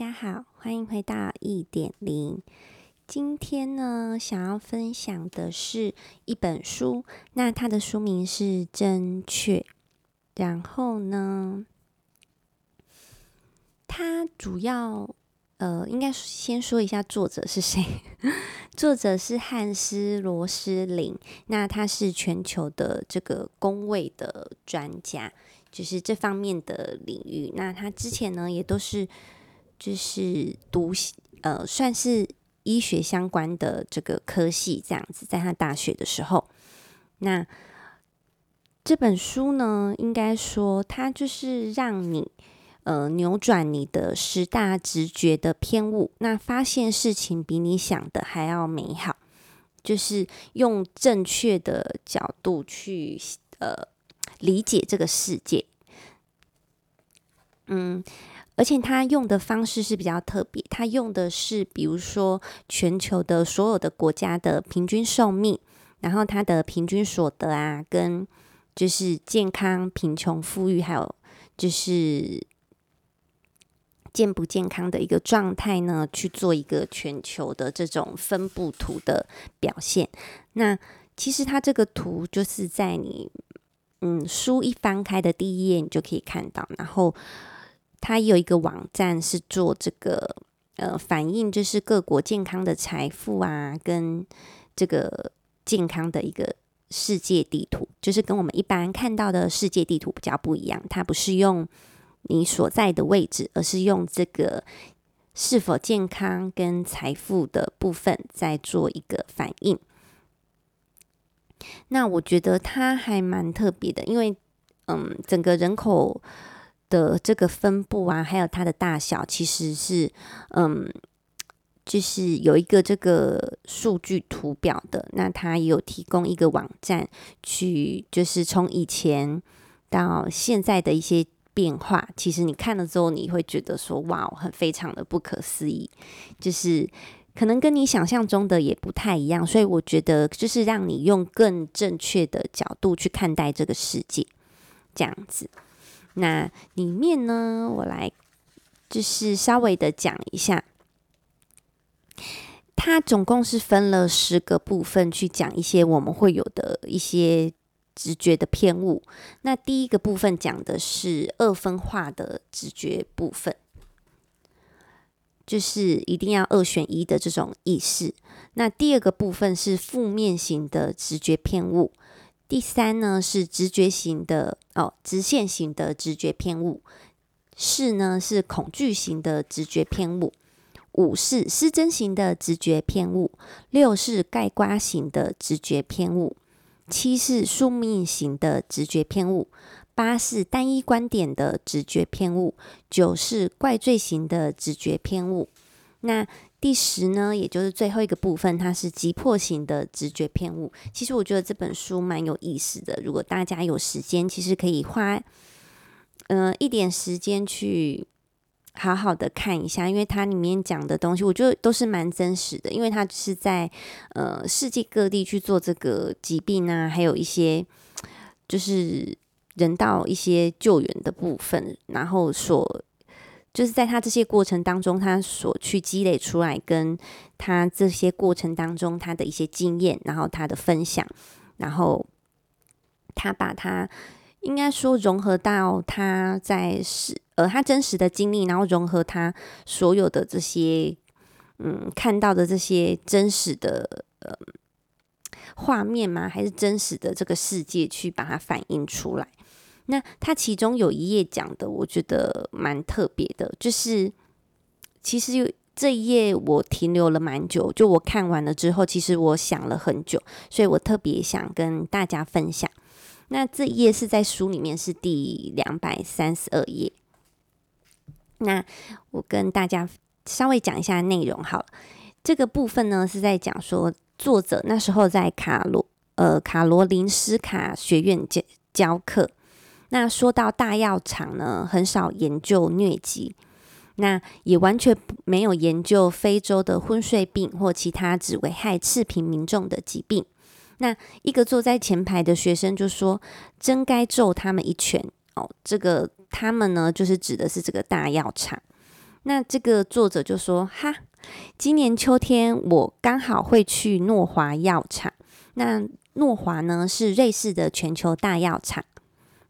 大家好，欢迎回到一点零。今天呢，想要分享的是一本书，那它的书名是《真确》。然后呢，它主要呃，应该先说一下作者是谁。作者是汉斯·罗斯林，那他是全球的这个公卫的专家，就是这方面的领域。那他之前呢，也都是。就是读呃，算是医学相关的这个科系这样子，在他大学的时候，那这本书呢，应该说它就是让你呃扭转你的十大直觉的偏误，那发现事情比你想的还要美好，就是用正确的角度去呃理解这个世界，嗯。而且他用的方式是比较特别，他用的是比如说全球的所有的国家的平均寿命，然后他的平均所得啊，跟就是健康、贫穷、富裕，还有就是健不健康的一个状态呢，去做一个全球的这种分布图的表现。那其实他这个图就是在你嗯书一翻开的第一页，你就可以看到，然后。它有一个网站是做这个呃反映，就是各国健康的财富啊，跟这个健康的一个世界地图，就是跟我们一般看到的世界地图比较不一样。它不是用你所在的位置，而是用这个是否健康跟财富的部分在做一个反应。那我觉得它还蛮特别的，因为嗯，整个人口。的这个分布啊，还有它的大小，其实是嗯，就是有一个这个数据图表的。那它有提供一个网站，去就是从以前到现在的一些变化。其实你看了之后，你会觉得说，哇，很非常的不可思议，就是可能跟你想象中的也不太一样。所以我觉得，就是让你用更正确的角度去看待这个世界，这样子。那里面呢，我来就是稍微的讲一下，它总共是分了十个部分去讲一些我们会有的一些直觉的偏误。那第一个部分讲的是二分化的直觉部分，就是一定要二选一的这种意识。那第二个部分是负面型的直觉偏误。第三呢是直觉型的哦，直线型的直觉偏误。四呢是恐惧型的直觉偏误。五是失真型的直觉偏误。六是盖瓜型的直觉偏误。七是宿命型的直觉偏误。八是单一观点的直觉偏误。九是怪罪型的直觉偏误。那第十呢，也就是最后一个部分，它是急迫型的直觉偏误。其实我觉得这本书蛮有意思的，如果大家有时间，其实可以花嗯、呃、一点时间去好好的看一下，因为它里面讲的东西，我觉得都是蛮真实的，因为它是在呃世界各地去做这个疾病啊，还有一些就是人道一些救援的部分，然后所。就是在他这些过程当中，他所去积累出来，跟他这些过程当中他的一些经验，然后他的分享，然后他把他应该说融合到他在实呃他真实的经历，然后融合他所有的这些嗯看到的这些真实的呃画面吗，还是真实的这个世界去把它反映出来。那它其中有一页讲的，我觉得蛮特别的，就是其实这一页我停留了蛮久，就我看完了之后，其实我想了很久，所以我特别想跟大家分享。那这一页是在书里面是第两百三十二页。那我跟大家稍微讲一下内容好了。这个部分呢是在讲说，作者那时候在卡罗呃卡罗林斯卡学院教教课。那说到大药厂呢，很少研究疟疾，那也完全没有研究非洲的昏睡病或其他只危害赤贫民众的疾病。那一个坐在前排的学生就说：“真该揍他们一拳！”哦，这个他们呢，就是指的是这个大药厂。那这个作者就说：“哈，今年秋天我刚好会去诺华药厂。那诺华呢是瑞士的全球大药厂。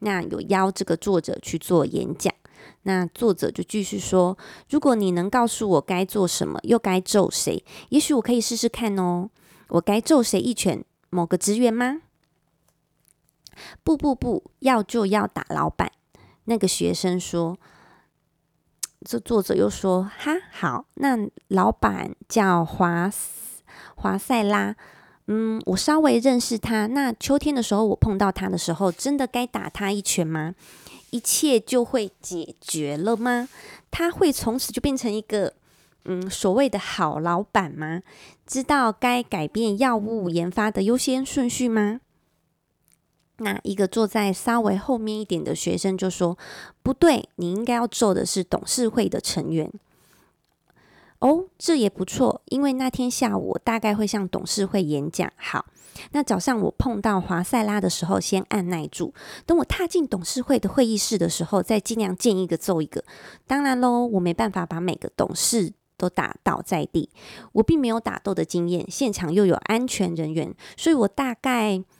那有邀这个作者去做演讲。那作者就继续说：如果你能告诉我该做什么，又该揍谁，也许我可以试试看哦。我该揍谁一拳？某个职员吗？不不不，要就要打老板。那个学生说。”这作者又说：“哈，好，那老板叫华华塞拉，嗯，我稍微认识他。那秋天的时候，我碰到他的时候，真的该打他一拳吗？一切就会解决了吗？他会从此就变成一个嗯所谓的好老板吗？知道该改变药物研发的优先顺序吗？”那一个坐在稍微后面一点的学生就说：“不对，你应该要做的是董事会的成员。”哦，这也不错，因为那天下午我大概会向董事会演讲。好，那早上我碰到华塞拉的时候，先按耐住，等我踏进董事会的会议室的时候，再尽量见一个揍一个。当然喽，我没办法把每个董事都打倒在地，我并没有打斗的经验，现场又有安全人员，所以我大概。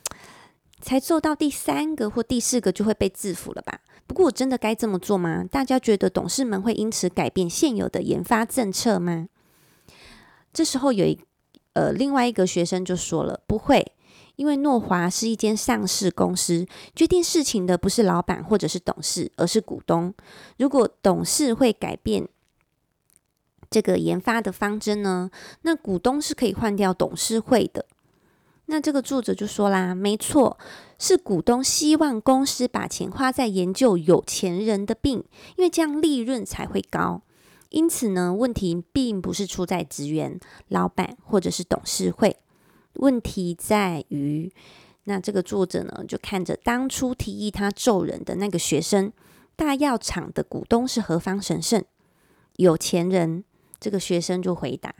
才做到第三个或第四个就会被制服了吧？不过我真的该这么做吗？大家觉得董事们会因此改变现有的研发政策吗？这时候有一呃另外一个学生就说了，不会，因为诺华是一间上市公司，决定事情的不是老板或者是董事，而是股东。如果董事会改变这个研发的方针呢，那股东是可以换掉董事会的。那这个作者就说啦，没错，是股东希望公司把钱花在研究有钱人的病，因为这样利润才会高。因此呢，问题并不是出在职员、老板或者是董事会，问题在于，那这个作者呢，就看着当初提议他揍人的那个学生，大药厂的股东是何方神圣？有钱人？这个学生就回答。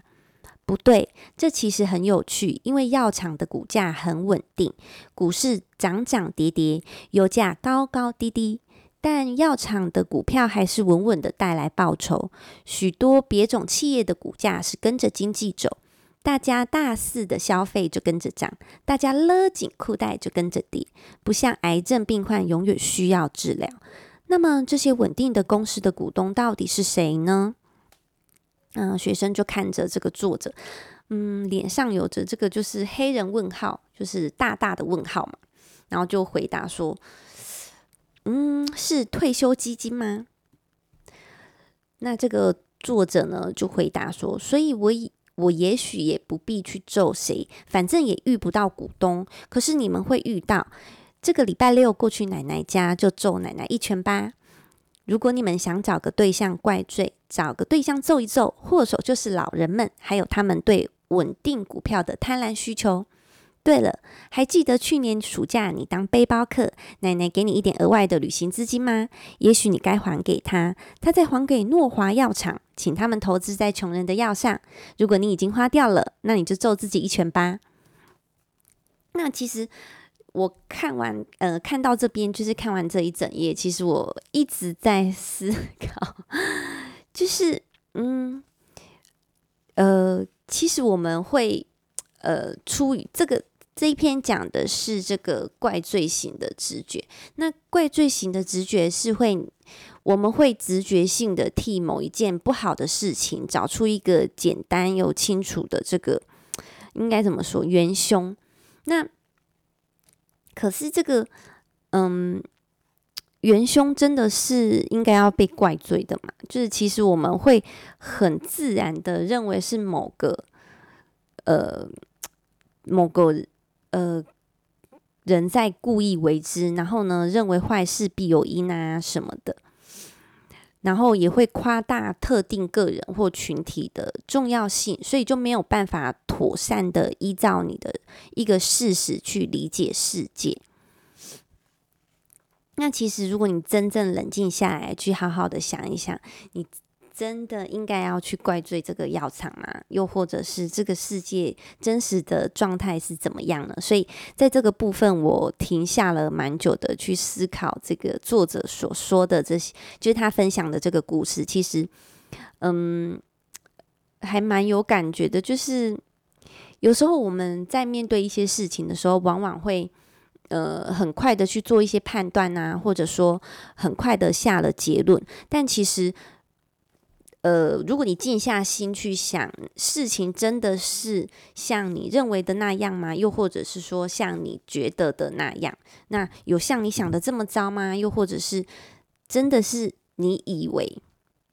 不对，这其实很有趣，因为药厂的股价很稳定，股市涨涨跌跌，油价高高低低，但药厂的股票还是稳稳的带来报酬。许多别种企业的股价是跟着经济走，大家大肆的消费就跟着涨，大家勒紧裤带就跟着跌，不像癌症病患永远需要治疗。那么这些稳定的公司的股东到底是谁呢？嗯，学生就看着这个作者，嗯，脸上有着这个就是黑人问号，就是大大的问号嘛，然后就回答说：“嗯，是退休基金吗？”那这个作者呢就回答说：“所以我我也许也不必去揍谁，反正也遇不到股东，可是你们会遇到。这个礼拜六过去奶奶家就揍奶奶一拳吧。”如果你们想找个对象怪罪，找个对象揍一揍，祸首就是老人们，还有他们对稳定股票的贪婪需求。对了，还记得去年暑假你当背包客，奶奶给你一点额外的旅行资金吗？也许你该还给他，他再还给诺华药厂，请他们投资在穷人的药上。如果你已经花掉了，那你就揍自己一拳吧。那其实。我看完，呃，看到这边就是看完这一整页，其实我一直在思考，就是，嗯，呃，其实我们会，呃，出于这个这一篇讲的是这个怪罪型的直觉，那怪罪型的直觉是会，我们会直觉性的替某一件不好的事情找出一个简单又清楚的这个，应该怎么说，元凶，那。可是这个，嗯，元凶真的是应该要被怪罪的嘛？就是其实我们会很自然的认为是某个，呃，某个呃人在故意为之，然后呢，认为坏事必有因啊什么的。然后也会夸大特定个人或群体的重要性，所以就没有办法妥善的依照你的一个事实去理解世界。那其实，如果你真正冷静下来，去好好的想一想，你。真的应该要去怪罪这个药厂吗？又或者是这个世界真实的状态是怎么样呢？所以在这个部分，我停下了蛮久的去思考这个作者所说的这些，就是他分享的这个故事。其实，嗯，还蛮有感觉的。就是有时候我们在面对一些事情的时候，往往会呃很快的去做一些判断啊，或者说很快的下了结论，但其实。呃，如果你静下心去想，事情真的是像你认为的那样吗？又或者是说像你觉得的那样？那有像你想的这么糟吗？又或者是真的是你以为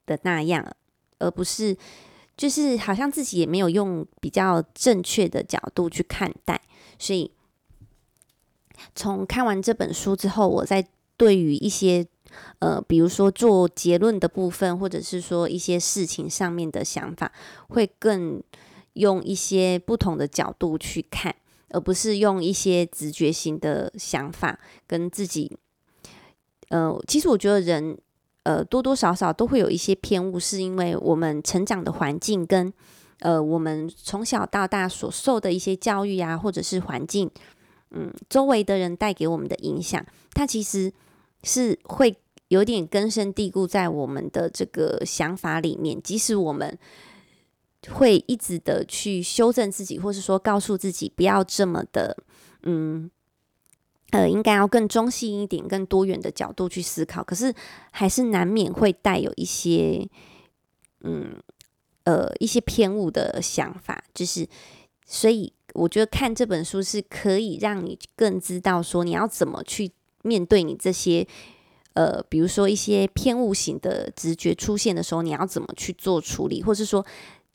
的那样，而不是就是好像自己也没有用比较正确的角度去看待。所以从看完这本书之后，我在对于一些。呃，比如说做结论的部分，或者是说一些事情上面的想法，会更用一些不同的角度去看，而不是用一些直觉型的想法跟自己。呃，其实我觉得人，呃，多多少少都会有一些偏误，是因为我们成长的环境跟呃，我们从小到大所受的一些教育啊，或者是环境，嗯，周围的人带给我们的影响，它其实。是会有点根深蒂固在我们的这个想法里面，即使我们会一直的去修正自己，或是说告诉自己不要这么的，嗯，呃，应该要更中性一点、更多元的角度去思考，可是还是难免会带有一些，嗯，呃，一些偏误的想法，就是，所以我觉得看这本书是可以让你更知道说你要怎么去。面对你这些，呃，比如说一些偏误型的直觉出现的时候，你要怎么去做处理？或是说，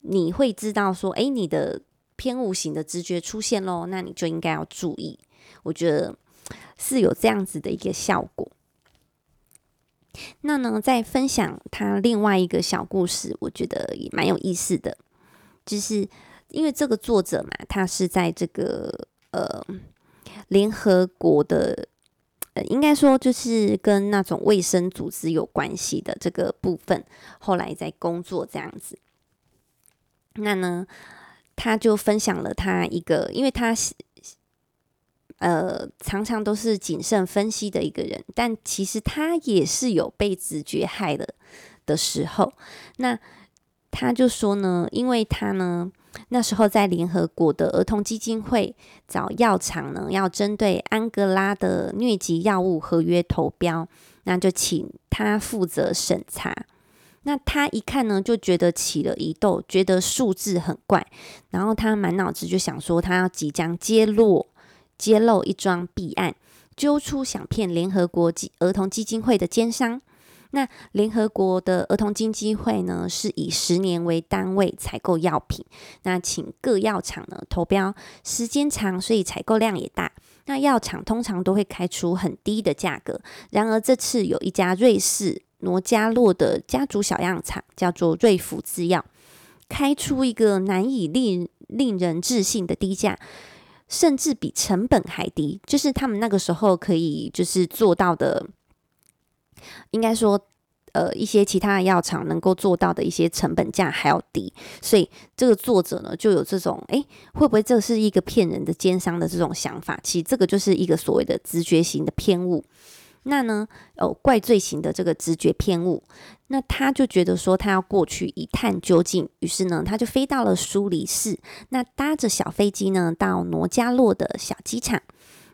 你会知道说，诶，你的偏误型的直觉出现喽，那你就应该要注意。我觉得是有这样子的一个效果。那呢，在分享他另外一个小故事，我觉得也蛮有意思的，就是因为这个作者嘛，他是在这个呃联合国的。呃，应该说就是跟那种卫生组织有关系的这个部分，后来在工作这样子。那呢，他就分享了他一个，因为他是呃常常都是谨慎分析的一个人，但其实他也是有被直觉害了的时候。那他就说呢，因为他呢。那时候在联合国的儿童基金会找药厂呢，要针对安哥拉的疟疾药物合约投标，那就请他负责审查。那他一看呢，就觉得起了疑窦，觉得数字很怪，然后他满脑子就想说，他要即将揭露揭露一桩弊案，揪出想骗联合国儿童基金会的奸商。那联合国的儿童基金会呢，是以十年为单位采购药品，那请各药厂呢投标，时间长，所以采购量也大。那药厂通常都会开出很低的价格，然而这次有一家瑞士罗加洛的家族小药厂，叫做瑞福制药，开出一个难以令令人置信的低价，甚至比成本还低，就是他们那个时候可以就是做到的。应该说，呃，一些其他的药厂能够做到的一些成本价还要低，所以这个作者呢就有这种，诶，会不会这是一个骗人的奸商的这种想法？其实这个就是一个所谓的直觉型的偏误。那呢，哦，怪罪型的这个直觉偏误，那他就觉得说他要过去一探究竟，于是呢，他就飞到了苏黎世，那搭着小飞机呢到罗加洛的小机场。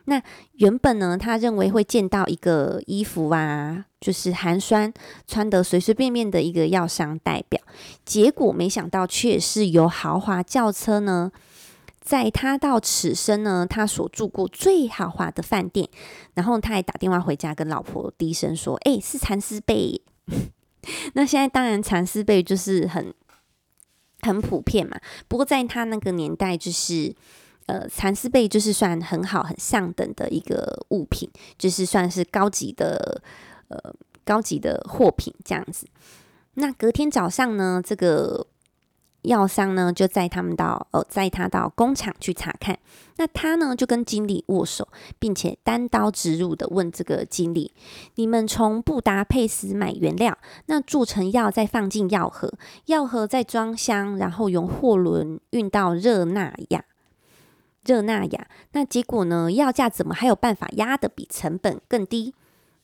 那原本呢，他认为会见到一个衣服啊，就是寒酸穿得随随便便的一个药商代表，结果没想到却是由豪华轿车呢载他到此生呢他所住过最豪华的饭店，然后他还打电话回家跟老婆低声说：“哎、是蚕丝被。”那现在当然蚕丝被就是很很普遍嘛，不过在他那个年代就是。呃，蚕丝被就是算很好、很上等的一个物品，就是算是高级的呃高级的货品这样子。那隔天早上呢，这个药商呢就载他们到呃载他到工厂去查看。那他呢就跟经理握手，并且单刀直入的问这个经理：“你们从布达佩斯买原料，那做成药再放进药盒，药盒再装箱，然后用货轮运到热那亚。”热那亚，那结果呢？药价怎么还有办法压得比成本更低？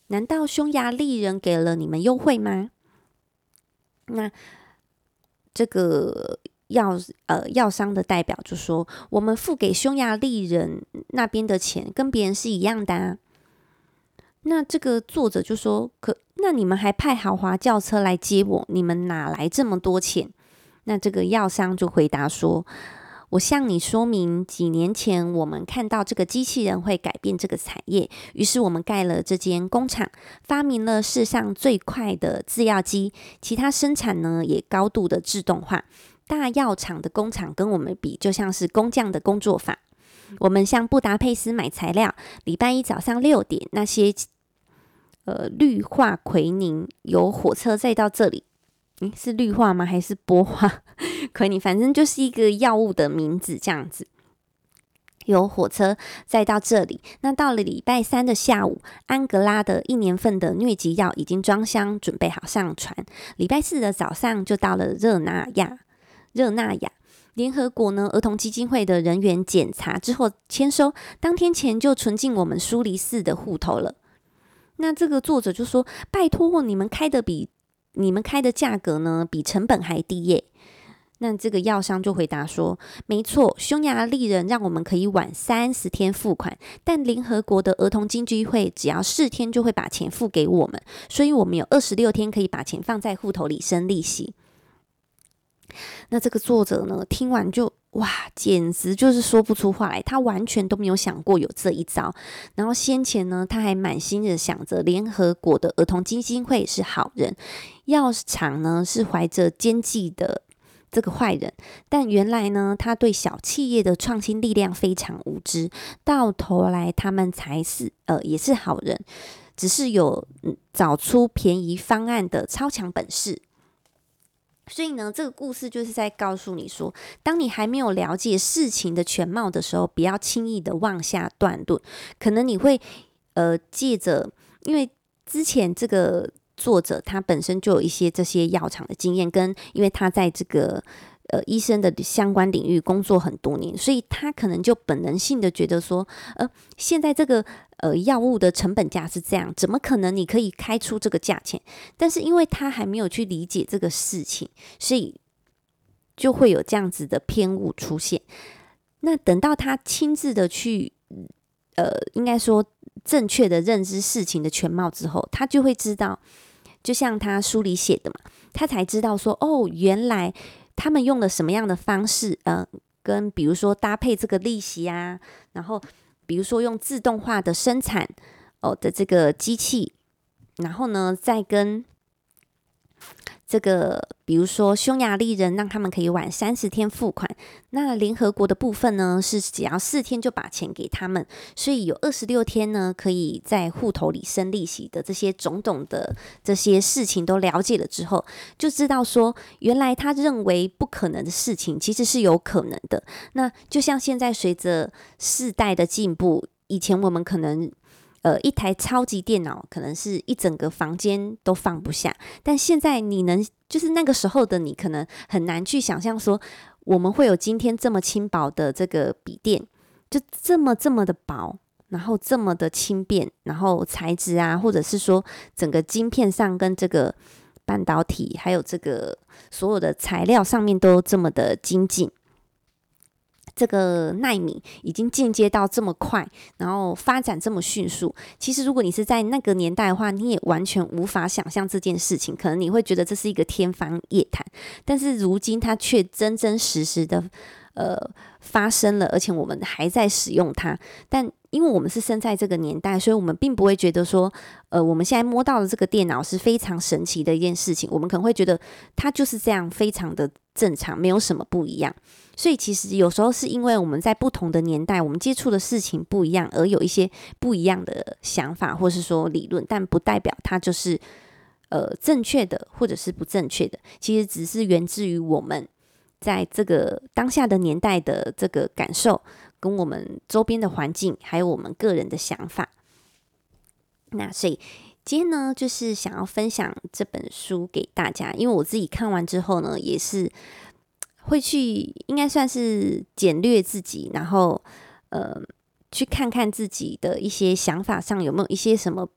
难道匈牙利人给了你们优惠吗？那这个药呃药商的代表就说，我们付给匈牙利人那边的钱跟别人是一样的啊。那这个作者就说，可那你们还派豪华轿车来接我，你们哪来这么多钱？那这个药商就回答说。我向你说明，几年前我们看到这个机器人会改变这个产业，于是我们盖了这间工厂，发明了世上最快的制药机，其他生产呢也高度的自动化。大药厂的工厂跟我们比，就像是工匠的工作法。我们向布达佩斯买材料，礼拜一早上六点，那些呃氯化奎宁由火车载到这里。嗯，是氯化吗？还是波化？可你，反正就是一个药物的名字这样子。由火车再到这里，那到了礼拜三的下午，安格拉的一年份的疟疾药已经装箱，准备好上船。礼拜四的早上就到了热那亚。热那亚联合国呢儿童基金会的人员检查之后签收，当天前就存进我们苏黎世的户头了。那这个作者就说：“拜托，你们开的比。”你们开的价格呢，比成本还低耶？那这个药商就回答说：“没错，匈牙利人让我们可以晚三十天付款，但联合国的儿童基金会只要四天就会把钱付给我们，所以我们有二十六天可以把钱放在户头里生利息。”那这个作者呢，听完就。哇，简直就是说不出话来。他完全都没有想过有这一招。然后先前呢，他还满心的想着联合国的儿童基金会是好人，药厂呢是怀着奸计的这个坏人。但原来呢，他对小企业的创新力量非常无知。到头来，他们才是呃也是好人，只是有找出便宜方案的超强本事。所以呢，这个故事就是在告诉你说，当你还没有了解事情的全貌的时候，不要轻易的妄下断论。可能你会，呃，借着，因为之前这个作者他本身就有一些这些药厂的经验，跟因为他在这个。呃，医生的相关领域工作很多年，所以他可能就本能性的觉得说，呃，现在这个呃药物的成本价是这样，怎么可能你可以开出这个价钱？但是因为他还没有去理解这个事情，所以就会有这样子的偏误出现。那等到他亲自的去，呃，应该说正确的认知事情的全貌之后，他就会知道，就像他书里写的嘛，他才知道说，哦，原来。他们用了什么样的方式？呃，跟比如说搭配这个利息啊，然后比如说用自动化的生产哦的这个机器，然后呢再跟。这个，比如说匈牙利人让他们可以晚三十天付款，那联合国的部分呢是只要四天就把钱给他们，所以有二十六天呢可以在户头里生利息的这些种种的这些事情都了解了之后，就知道说原来他认为不可能的事情其实是有可能的。那就像现在随着世代的进步，以前我们可能。呃，一台超级电脑可能是一整个房间都放不下，但现在你能，就是那个时候的你，可能很难去想象说，我们会有今天这么轻薄的这个笔电，就这么这么的薄，然后这么的轻便，然后材质啊，或者是说整个晶片上跟这个半导体，还有这个所有的材料上面都这么的精进。这个耐米已经进阶到这么快，然后发展这么迅速。其实，如果你是在那个年代的话，你也完全无法想象这件事情。可能你会觉得这是一个天方夜谭，但是如今它却真真实实的呃发生了，而且我们还在使用它。但因为我们是生在这个年代，所以我们并不会觉得说，呃，我们现在摸到的这个电脑是非常神奇的一件事情。我们可能会觉得它就是这样，非常的正常，没有什么不一样。所以其实有时候是因为我们在不同的年代，我们接触的事情不一样，而有一些不一样的想法，或是说理论，但不代表它就是呃正确的，或者是不正确的。其实只是源自于我们在这个当下的年代的这个感受，跟我们周边的环境，还有我们个人的想法。那所以今天呢，就是想要分享这本书给大家，因为我自己看完之后呢，也是。会去，应该算是简略自己，然后呃，去看看自己的一些想法上有没有一些什么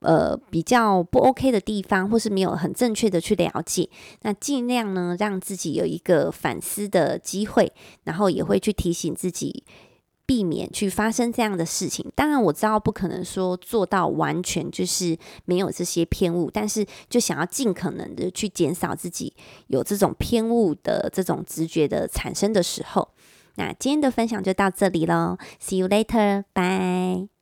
呃比较不 OK 的地方，或是没有很正确的去了解，那尽量呢让自己有一个反思的机会，然后也会去提醒自己。避免去发生这样的事情。当然，我知道不可能说做到完全就是没有这些偏误，但是就想要尽可能的去减少自己有这种偏误的这种直觉的产生的时候。那今天的分享就到这里喽，See you later，bye。